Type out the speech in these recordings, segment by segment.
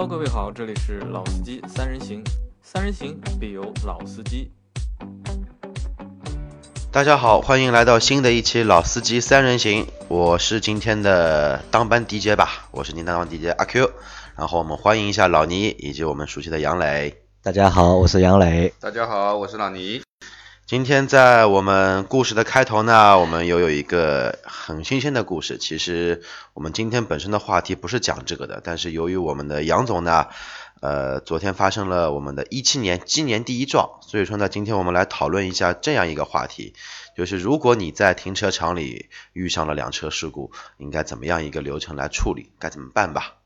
Hello，各位好，这里是老司机三人行，三人行必有老司机。大家好，欢迎来到新的一期老司机三人行，我是今天的当班 DJ 吧，我是您当班 DJ 阿 Q，然后我们欢迎一下老倪以及我们熟悉的杨磊。大家好，我是杨磊。大家好，我是老倪。今天在我们故事的开头呢，我们又有一个很新鲜的故事。其实我们今天本身的话题不是讲这个的，但是由于我们的杨总呢，呃，昨天发生了我们的一七年今年第一撞，所以说呢，今天我们来讨论一下这样一个话题，就是如果你在停车场里遇上了两车事故，应该怎么样一个流程来处理，该怎么办吧？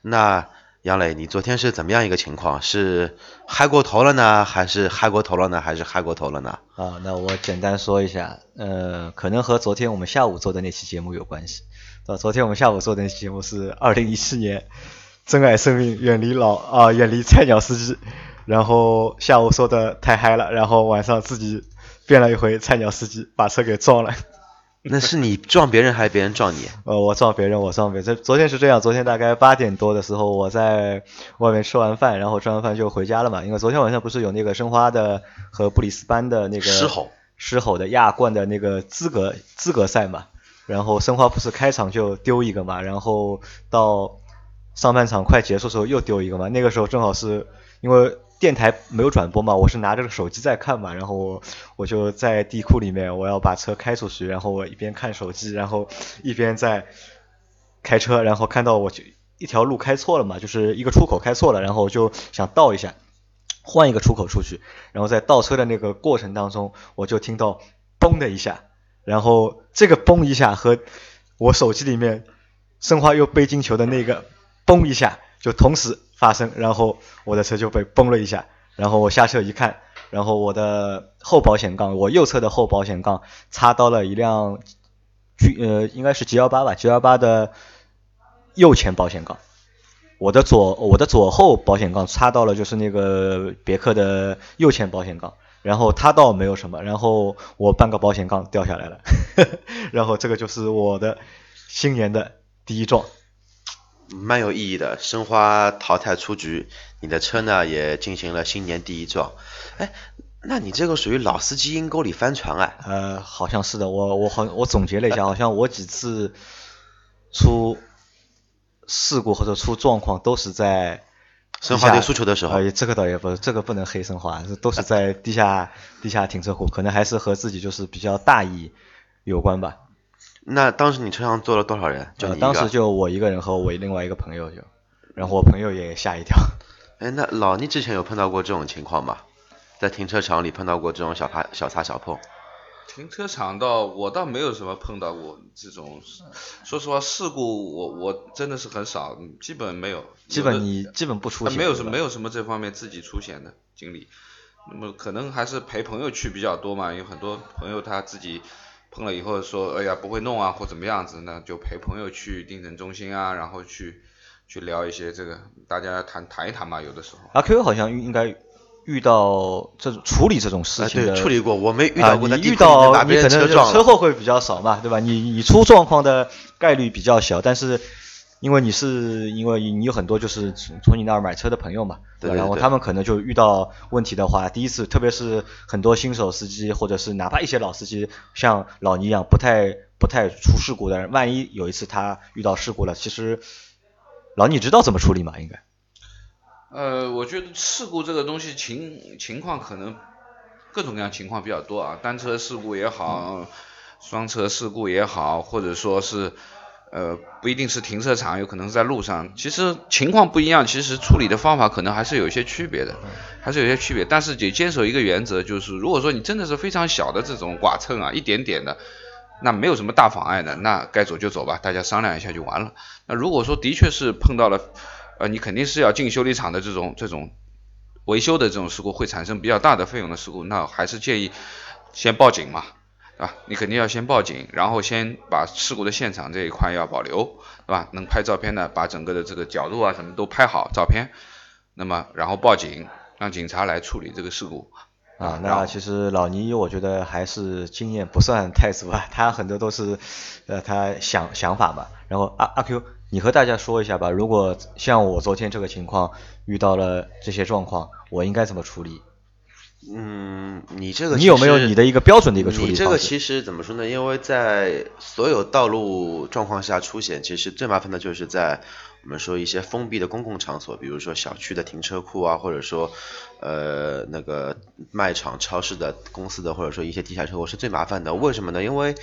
那。杨磊，你昨天是怎么样一个情况？是嗨过头了呢，还是嗨过头了呢，还是嗨过头了呢？啊，那我简单说一下，呃，可能和昨天我们下午做的那期节目有关系。啊，昨天我们下午做的那期节目是二零一七年，珍爱生命，远离老啊，远离菜鸟司机。然后下午说的太嗨了，然后晚上自己变了一回菜鸟司机，把车给撞了。那是你撞别人还是别人撞你？呃，我撞别人，我撞别人。昨天是这样，昨天大概八点多的时候，我在外面吃完饭，然后吃完饭就回家了嘛。因为昨天晚上不是有那个申花的和布里斯班的那个狮吼狮吼的亚冠的那个资格资格赛嘛。然后申花不是开场就丢一个嘛，然后到上半场快结束时候又丢一个嘛。那个时候正好是因为。电台没有转播嘛，我是拿着个手机在看嘛，然后我我就在地库里面，我要把车开出去，然后我一边看手机，然后一边在开车，然后看到我就一条路开错了嘛，就是一个出口开错了，然后我就想倒一下，换一个出口出去，然后在倒车的那个过程当中，我就听到嘣的一下，然后这个嘣一下和我手机里面申花又背进球的那个嘣一下就同时。发生，然后我的车就被崩了一下，然后我下车一看，然后我的后保险杠，我右侧的后保险杠插到了一辆 G 呃应该是 G 幺八吧，G 幺八的右前保险杠，我的左我的左后保险杠插到了就是那个别克的右前保险杠，然后它倒没有什么，然后我半个保险杠掉下来了，然后这个就是我的新年的第一撞。蛮有意义的，申花淘汰出局，你的车呢也进行了新年第一撞。哎，那你这个属于老司机阴沟里翻船啊？呃，好像是的，我我好我总结了一下，好像我几次出事故或者出状况都是在申花队输球的时候。这个倒也不，这个不能黑申花，这都是在地下地下停车库，可能还是和自己就是比较大意有关吧。那当时你车上坐了多少人？就当时就我一个人和我另外一个朋友就，然后我朋友也吓一跳。哎，那老倪之前有碰到过这种情况吗？在停车场里碰到过这种小擦小擦小碰？停车场倒我倒没有什么碰到过这种，说实话事故我我真的是很少，基本没有。基本你基本不出险。没有什没有什么这方面自己出险的经历，那么可能还是陪朋友去比较多嘛，有很多朋友他自己。碰了以后说，哎呀不会弄啊或怎么样子，那就陪朋友去定诊中心啊，然后去去聊一些这个，大家谈谈一谈嘛，有的时候。阿 Q 好像应该遇到这种处理这种事情的，处理过，我没遇到过。你遇到你可能车祸会比较少嘛，对吧？你你出状况的概率比较小，但是。因为你是因为你有很多就是从从你那儿买车的朋友嘛，对然后他们可能就遇到问题的话，第一次，特别是很多新手司机或者是哪怕一些老司机，像老倪一样不太不太出事故的人，万一有一次他遇到事故了，其实老倪知道怎么处理嘛？应该。呃，我觉得事故这个东西情情况可能各种各样情况比较多啊，单车事故也好，双车事故也好，或者说是。呃，不一定是停车场，有可能是在路上。其实情况不一样，其实处理的方法可能还是有一些区别的，还是有些区别。但是得坚守一个原则，就是如果说你真的是非常小的这种剐蹭啊，一点点的，那没有什么大妨碍的，那该走就走吧，大家商量一下就完了。那如果说的确是碰到了，呃，你肯定是要进修理厂的这种这种维修的这种事故，会产生比较大的费用的事故，那还是建议先报警嘛。啊，你肯定要先报警，然后先把事故的现场这一块要保留，对吧？能拍照片的，把整个的这个角度啊什么都拍好照片，那么然后报警，让警察来处理这个事故。啊，那其实老倪我觉得还是经验不算太足啊，他很多都是呃他想想法嘛。然后阿阿 Q，你和大家说一下吧，如果像我昨天这个情况遇到了这些状况，我应该怎么处理？嗯，你这个你有没有你的一个标准的一个处理你这个其实怎么说呢？因为在所有道路状况下出险，其实最麻烦的就是在我们说一些封闭的公共场所，比如说小区的停车库啊，或者说呃那个卖场、超市的公司的，或者说一些地下车库是最麻烦的。为什么呢？因为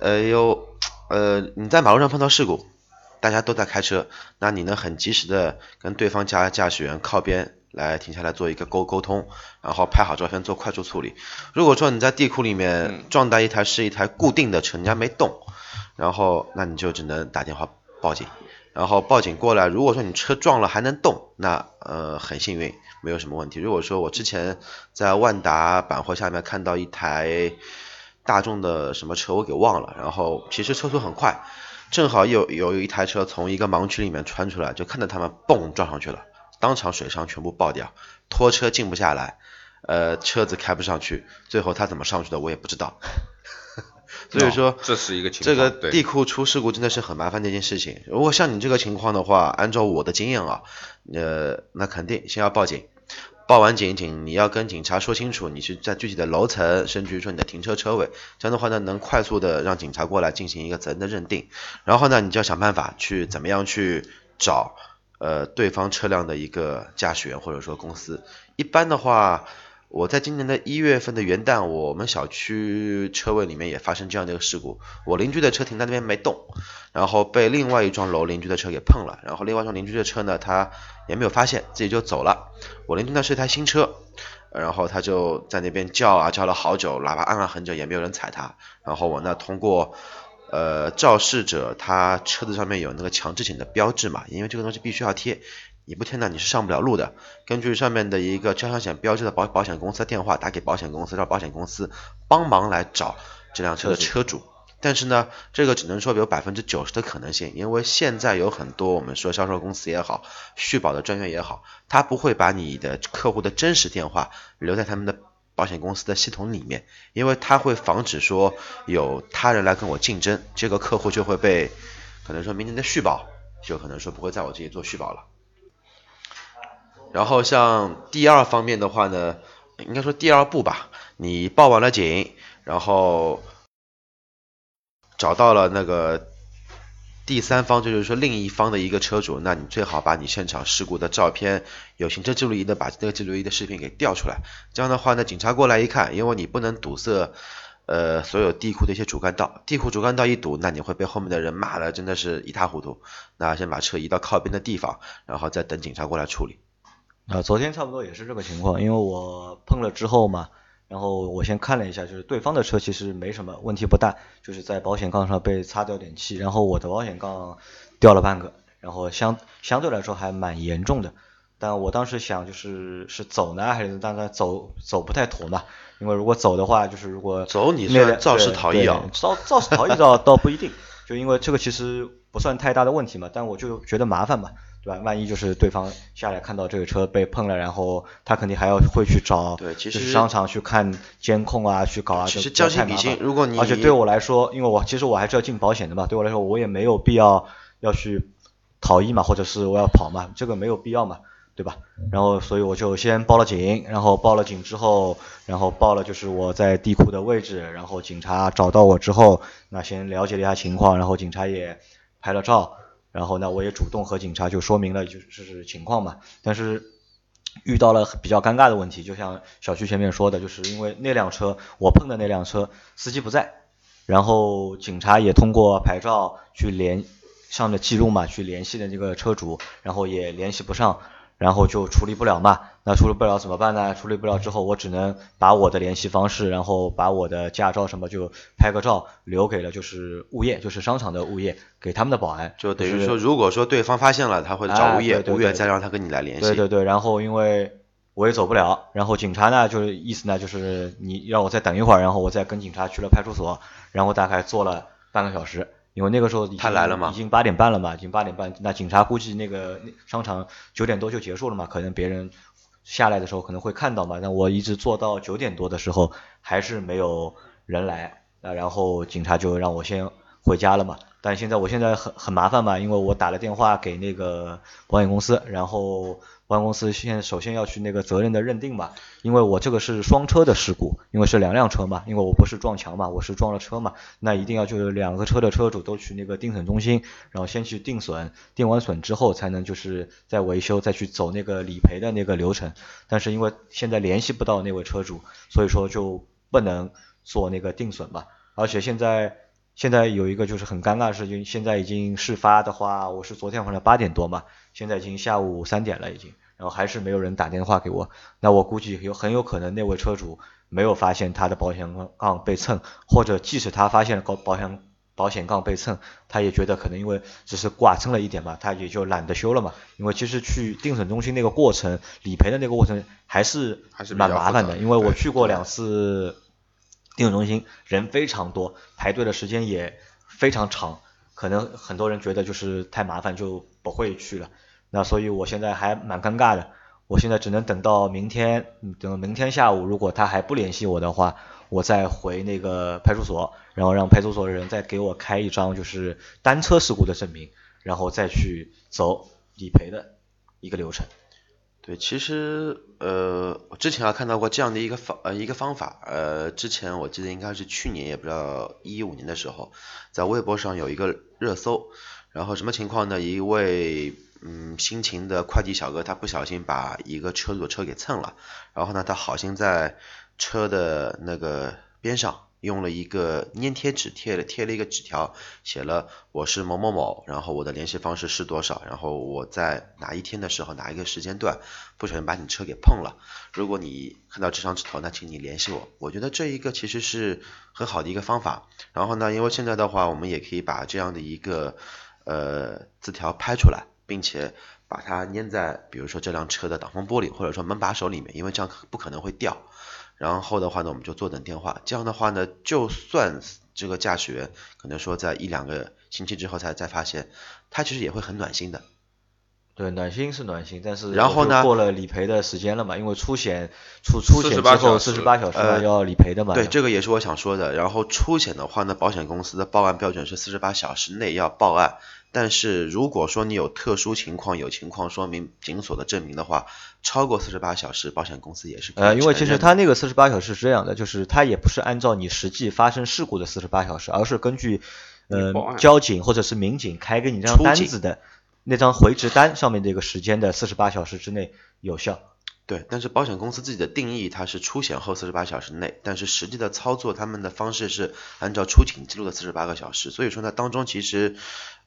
呃有呃你在马路上碰到事故，大家都在开车，那你能很及时的跟对方驾驾驶员靠边来停下来做一个沟沟通，然后拍好照片做快速处理。如果说你在地库里面撞到一台是一台固定的车，人家没动，然后那你就只能打电话报警，然后报警过来。如果说你车撞了还能动，那呃很幸运，没有什么问题。如果说我之前在万达百货下面看到一台大众的什么车，我给忘了，然后其实车速很快，正好有有一台车从一个盲区里面穿出来，就看到他们嘣撞上去了，当场水伤全部爆掉，拖车进不下来，呃，车子开不上去，最后他怎么上去的我也不知道。所以说，哦这是一个情这个地库出事故真的是很麻烦的一件事情。如果像你这个情况的话，按照我的经验啊，呃，那肯定先要报警，报完警，警你要跟警察说清楚你是在具体的楼层，甚至于说你的停车车位，这样的话呢，能快速的让警察过来进行一个责任的认定。然后呢，你就要想办法去怎么样去找呃对方车辆的一个驾驶员或者说公司。一般的话，我在今年的一月份的元旦，我们小区车位里面也发生这样的一个事故。我邻居的车停在那边没动，然后被另外一幢楼邻居的车给碰了，然后另外一幢邻居的车呢，他也没有发现，自己就走了。我邻居呢是一台新车，然后他就在那边叫啊叫了好久，喇叭按了很久，也没有人踩他。然后我呢通过呃肇事者他车子上面有那个强制险的标志嘛，因为这个东西必须要贴，你不贴呢你是上不了路的。根据上面的一个交强险标志的保保险公司的电话打给保险公司，让保险公司帮忙来找这辆车的车主。但是呢，这个只能说有百分之九十的可能性，因为现在有很多我们说销售公司也好，续保的专员也好，他不会把你的客户的真实电话留在他们的保险公司的系统里面，因为他会防止说有他人来跟我竞争，这个客户就会被可能说明年的续保就可能说不会在我这里做续保了。然后像第二方面的话呢，应该说第二步吧，你报完了警，然后找到了那个第三方，就是说另一方的一个车主，那你最好把你现场事故的照片，有行车记录仪的把这个记录仪的视频给调出来。这样的话呢，警察过来一看，因为你不能堵塞呃所有地库的一些主干道，地库主干道一堵，那你会被后面的人骂的真的是一塌糊涂。那先把车移到靠边的地方，然后再等警察过来处理。啊，昨天差不多也是这个情况，因为我碰了之后嘛，然后我先看了一下，就是对方的车其实没什么问题不大，就是在保险杠上被擦掉点漆，然后我的保险杠掉了半个，然后相相对来说还蛮严重的。但我当时想就是是走呢，还是当然走走不太妥嘛，因为如果走的话，就是如果走你那辆算肇事逃逸啊肇肇事逃逸倒倒不一定，就因为这个其实不算太大的问题嘛，但我就觉得麻烦嘛，对吧？万一就是对方下来看到这个车被碰了，然后他肯定还要会去找对其实商场去看监控啊，去搞啊，其实这这将心比心如果你而且对我来说，因为我其实我还是要进保险的嘛，对我来说我也没有必要要去逃逸嘛，或者是我要跑嘛，这个没有必要嘛。对吧？然后所以我就先报了警，然后报了警之后，然后报了就是我在地库的位置，然后警察找到我之后，那先了解了一下情况，然后警察也拍了照，然后呢我也主动和警察就说明了就是情况嘛，但是遇到了比较尴尬的问题，就像小区前面说的，就是因为那辆车我碰的那辆车司机不在，然后警察也通过牌照去联上的记录嘛，去联系的那个车主，然后也联系不上。然后就处理不了嘛，那处理不了怎么办呢？处理不了之后，我只能把我的联系方式，然后把我的驾照什么就拍个照留给了就是物业，就是商场的物业，给他们的保安。就等于说，如果说对方发现了，他会找哎物业，物业对对对再让他跟你来联系。对对对，然后因为我也走不了，然后警察呢就是意思呢就是你让我再等一会儿，然后我再跟警察去了派出所，然后大概坐了半个小时。因为那个时候已经他来了嘛已经八点半了嘛，已经八点半。那警察估计那个商场九点多就结束了嘛，可能别人下来的时候可能会看到嘛。但我一直坐到九点多的时候，还是没有人来。那然后警察就让我先回家了嘛。但现在我现在很很麻烦嘛，因为我打了电话给那个保险公司，然后保险公司现在首先要去那个责任的认定嘛，因为我这个是双车的事故，因为是两辆车嘛，因为我不是撞墙嘛，我是撞了车嘛，那一定要就是两个车的车主都去那个定损中心，然后先去定损，定完损之后才能就是再维修，再去走那个理赔的那个流程。但是因为现在联系不到那位车主，所以说就不能做那个定损嘛，而且现在。现在有一个就是很尴尬的事情，现在已经事发的话，我是昨天晚上八点多嘛，现在已经下午三点了已经，然后还是没有人打电话给我，那我估计有很有可能那位车主没有发现他的保险杠被蹭，或者即使他发现了保保险保险杠被蹭，他也觉得可能因为只是剐蹭了一点嘛，他也就懒得修了嘛，因为其实去定损中心那个过程，理赔的那个过程还是还是蛮麻烦的，因为我去过两次。定损中心人非常多，排队的时间也非常长，可能很多人觉得就是太麻烦就不会去了。那所以我现在还蛮尴尬的，我现在只能等到明天，等明天下午，如果他还不联系我的话，我再回那个派出所，然后让派出所的人再给我开一张就是单车事故的证明，然后再去走理赔的一个流程。对，其实呃，我之前啊看到过这样的一个方呃一个方法，呃，之前我记得应该是去年也不知道一五年的时候，在微博上有一个热搜，然后什么情况呢？一位嗯辛勤的快递小哥，他不小心把一个车主的车给蹭了，然后呢，他好心在车的那个边上。用了一个粘贴纸贴了贴了一个纸条，写了我是某某某，然后我的联系方式是多少，然后我在哪一天的时候哪一个时间段不小心把你车给碰了，如果你看到这张纸条，那请你联系我。我觉得这一个其实是很好的一个方法。然后呢，因为现在的话，我们也可以把这样的一个呃字条拍出来，并且把它粘在比如说这辆车的挡风玻璃或者说门把手里面，因为这样不可能会掉。然后的话呢，我们就坐等电话。这样的话呢，就算这个驾驶员可能说在一两个星期之后才再发现，他其实也会很暖心的。对，暖心是暖心，但是然后呢，过了理赔的时间了嘛，因为出险出出险之后四十八小时要理赔的嘛。对，这个也是我想说的。然后出险的话呢，保险公司的报案标准是四十八小时内要报案。但是如果说你有特殊情况，有情况说明紧锁的证明的话，超过四十八小时，保险公司也是呃，因为其实他那个四十八小时是这样的，就是他也不是按照你实际发生事故的四十八小时，而是根据呃交警或者是民警开给你这张单子的那张回执单上面这个时间的四十八小时之内有效。对，但是保险公司自己的定义它是出险后四十八小时内，但是实际的操作他们的方式是按照出警记录的四十八个小时，所以说呢当中其实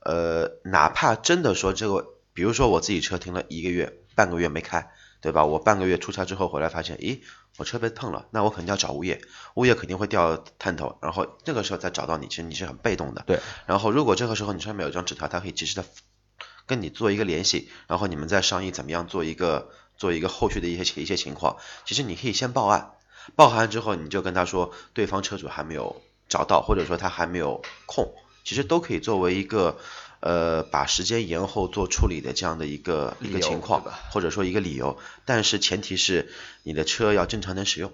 呃哪怕真的说这个，比如说我自己车停了一个月半个月没开，对吧？我半个月出差之后回来发现，咦，我车被碰了，那我肯定要找物业，物业肯定会调探头，然后这个时候再找到你，其实你是很被动的。对。然后如果这个时候你上面有一张纸条，他可以及时的跟你做一个联系，然后你们再商议怎么样做一个。做一个后续的一些一些情况，其实你可以先报案，报案之后你就跟他说对方车主还没有找到，或者说他还没有空，其实都可以作为一个呃把时间延后做处理的这样的一个一个情况，或者说一个理由，但是前提是你的车要正常能使用。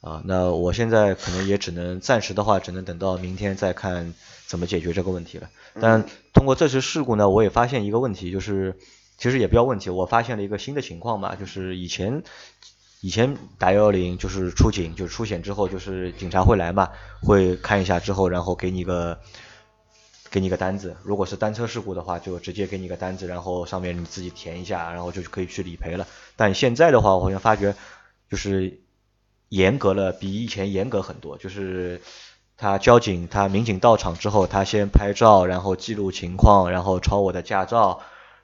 啊，那我现在可能也只能暂时的话，只能等到明天再看怎么解决这个问题了。但通过这次事故呢，我也发现一个问题，就是。其实也不要问题，我发现了一个新的情况嘛，就是以前以前打幺幺零就是出警，就是出险之后就是警察会来嘛，会看一下之后，然后给你个给你个单子，如果是单车事故的话，就直接给你个单子，然后上面你自己填一下，然后就可以去理赔了。但现在的话，我好像发觉就是严格了，比以前严格很多，就是他交警他民警到场之后，他先拍照，然后记录情况，然后抄我的驾照。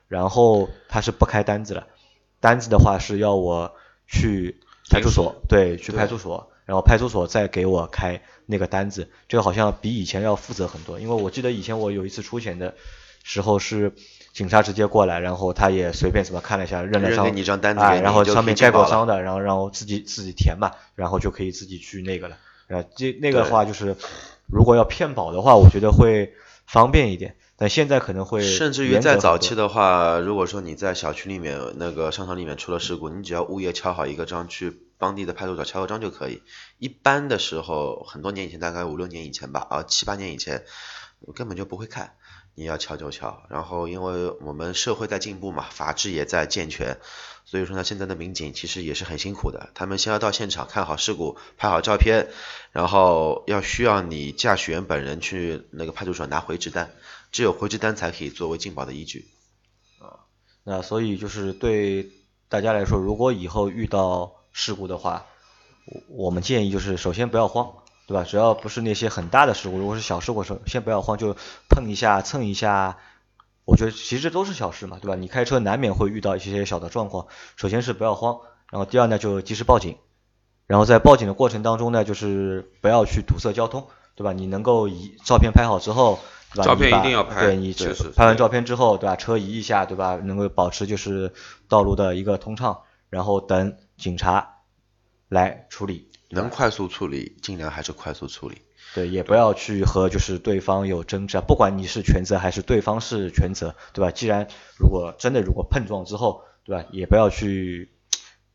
然后他是不开单子了，单子的话是要我去派出所，对，去派出所，然后派出所再给我开那个单子，这个好像比以前要负责很多，因为我记得以前我有一次出险的时候是警察直接过来，然后他也随便怎么看了一下，认了张单子，然后上面盖过章的，然后然后自己自己填嘛，然后就可以自己去那个了，呃，这那个的话就是如果要骗保的话，我觉得会方便一点。但现在可能会，甚至于在早期的话，如果说你在小区里面那个商场里面出了事故，你只要物业敲好一个章去当地的派出所敲个章就可以。一般的时候，很多年以前，大概五六年以前吧，啊七八年以前，根本就不会看。你要敲就敲，然后因为我们社会在进步嘛，法制也在健全，所以说呢，现在的民警其实也是很辛苦的。他们先要到现场看好事故，拍好照片，然后要需要你驾驶员本人去那个派出所拿回执单，只有回执单才可以作为进保的依据。啊，那所以就是对大家来说，如果以后遇到事故的话，我我们建议就是首先不要慌。对吧？只要不是那些很大的事故，如果是小事故，首先不要慌，就碰一下、蹭一下，我觉得其实都是小事嘛，对吧？你开车难免会遇到一些小的状况，首先是不要慌，然后第二呢就及时报警，然后在报警的过程当中呢，就是不要去堵塞交通，对吧？你能够以照片拍好之后，照片一定要拍，对你拍完照片之后，对吧？车移一下，对吧？能够保持就是道路的一个通畅，然后等警察来处理。能快速处理，尽量还是快速处理。对，也不要去和就是对方有争执，不管你是全责还是对方是全责，对吧？既然如果真的如果碰撞之后，对吧？也不要去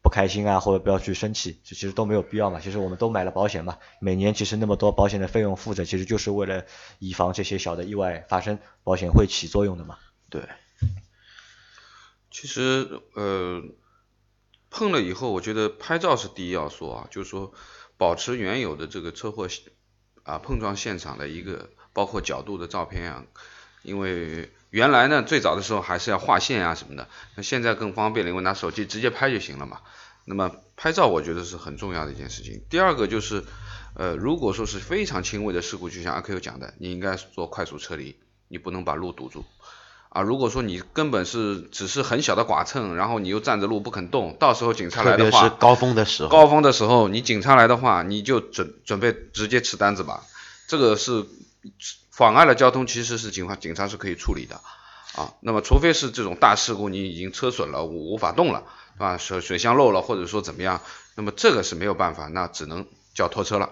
不开心啊，或者不要去生气，其实都没有必要嘛。其实我们都买了保险嘛，每年其实那么多保险的费用付着，其实就是为了以防这些小的意外发生，保险会起作用的嘛。对。其实呃。碰了以后，我觉得拍照是第一要素啊，就是说保持原有的这个车祸啊碰撞现场的一个包括角度的照片啊，因为原来呢最早的时候还是要画线啊什么的，那现在更方便了，因为拿手机直接拍就行了嘛。那么拍照我觉得是很重要的一件事情。第二个就是呃如果说是非常轻微的事故，就像阿 Q 讲的，你应该做快速撤离，你不能把路堵住。啊，如果说你根本是只是很小的剐蹭，然后你又站着路不肯动，到时候警察来的话，特别是高峰的时候，高峰的时候，你警察来的话，你就准准备直接吃单子吧。这个是妨碍了交通，其实是警方警察是可以处理的啊。那么除非是这种大事故，你已经车损了，无无法动了，是吧？水水箱漏了，或者说怎么样，那么这个是没有办法，那只能叫拖车了。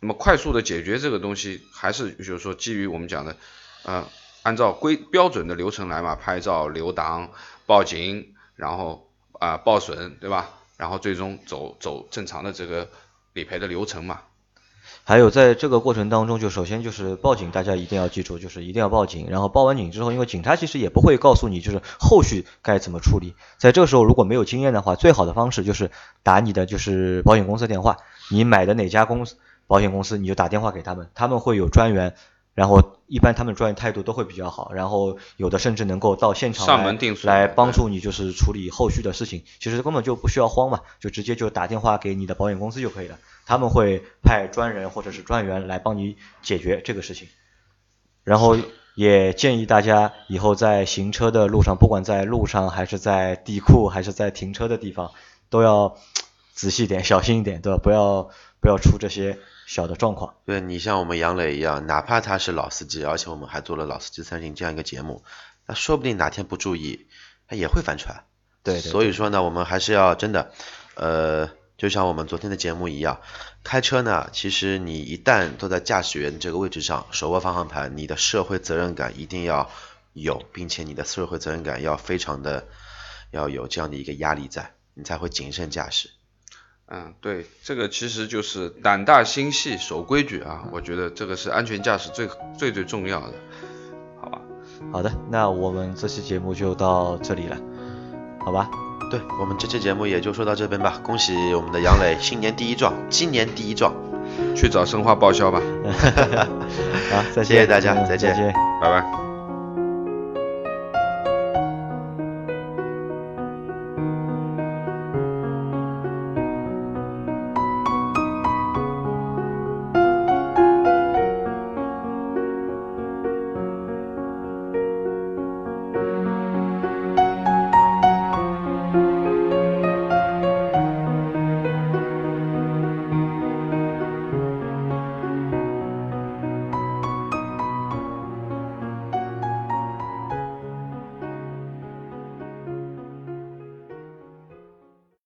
那么快速的解决这个东西，还是就是说基于我们讲的，呃。按照规标准的流程来嘛，拍照、留档、报警，然后啊报损，对吧？然后最终走走正常的这个理赔的流程嘛。还有在这个过程当中，就首先就是报警，大家一定要记住，就是一定要报警。然后报完警之后，因为警察其实也不会告诉你，就是后续该怎么处理。在这个时候如果没有经验的话，最好的方式就是打你的就是保险公司电话，你买的哪家公司保险公司，你就打电话给他们，他们会有专员。然后一般他们专业态度都会比较好，然后有的甚至能够到现场来来帮助你，就是处理后续的事情。其实根本就不需要慌嘛，就直接就打电话给你的保险公司就可以了，他们会派专人或者是专员来帮你解决这个事情。然后也建议大家以后在行车的路上，不管在路上还是在地库还是在停车的地方，都要 仔细点、小心一点，对吧？不要不要出这些。小的状况，对你像我们杨磊一样，哪怕他是老司机，而且我们还做了老司机三人这样一个节目，那说不定哪天不注意，他也会翻船。对，所以说呢，我们还是要真的，呃，就像我们昨天的节目一样，开车呢，其实你一旦坐在驾驶员这个位置上，手握方向盘，你的社会责任感一定要有，并且你的社会责任感要非常的要有这样的一个压力在，你才会谨慎驾驶。嗯，对，这个其实就是胆大心细，守规矩啊。我觉得这个是安全驾驶最最最重要的，好吧？好的，那我们这期节目就到这里了，好吧？对我们这期节目也就说到这边吧。恭喜我们的杨磊新年第一撞，今年第一撞，去找生化报销吧。好，再见，谢谢大家，再见，再见，拜拜。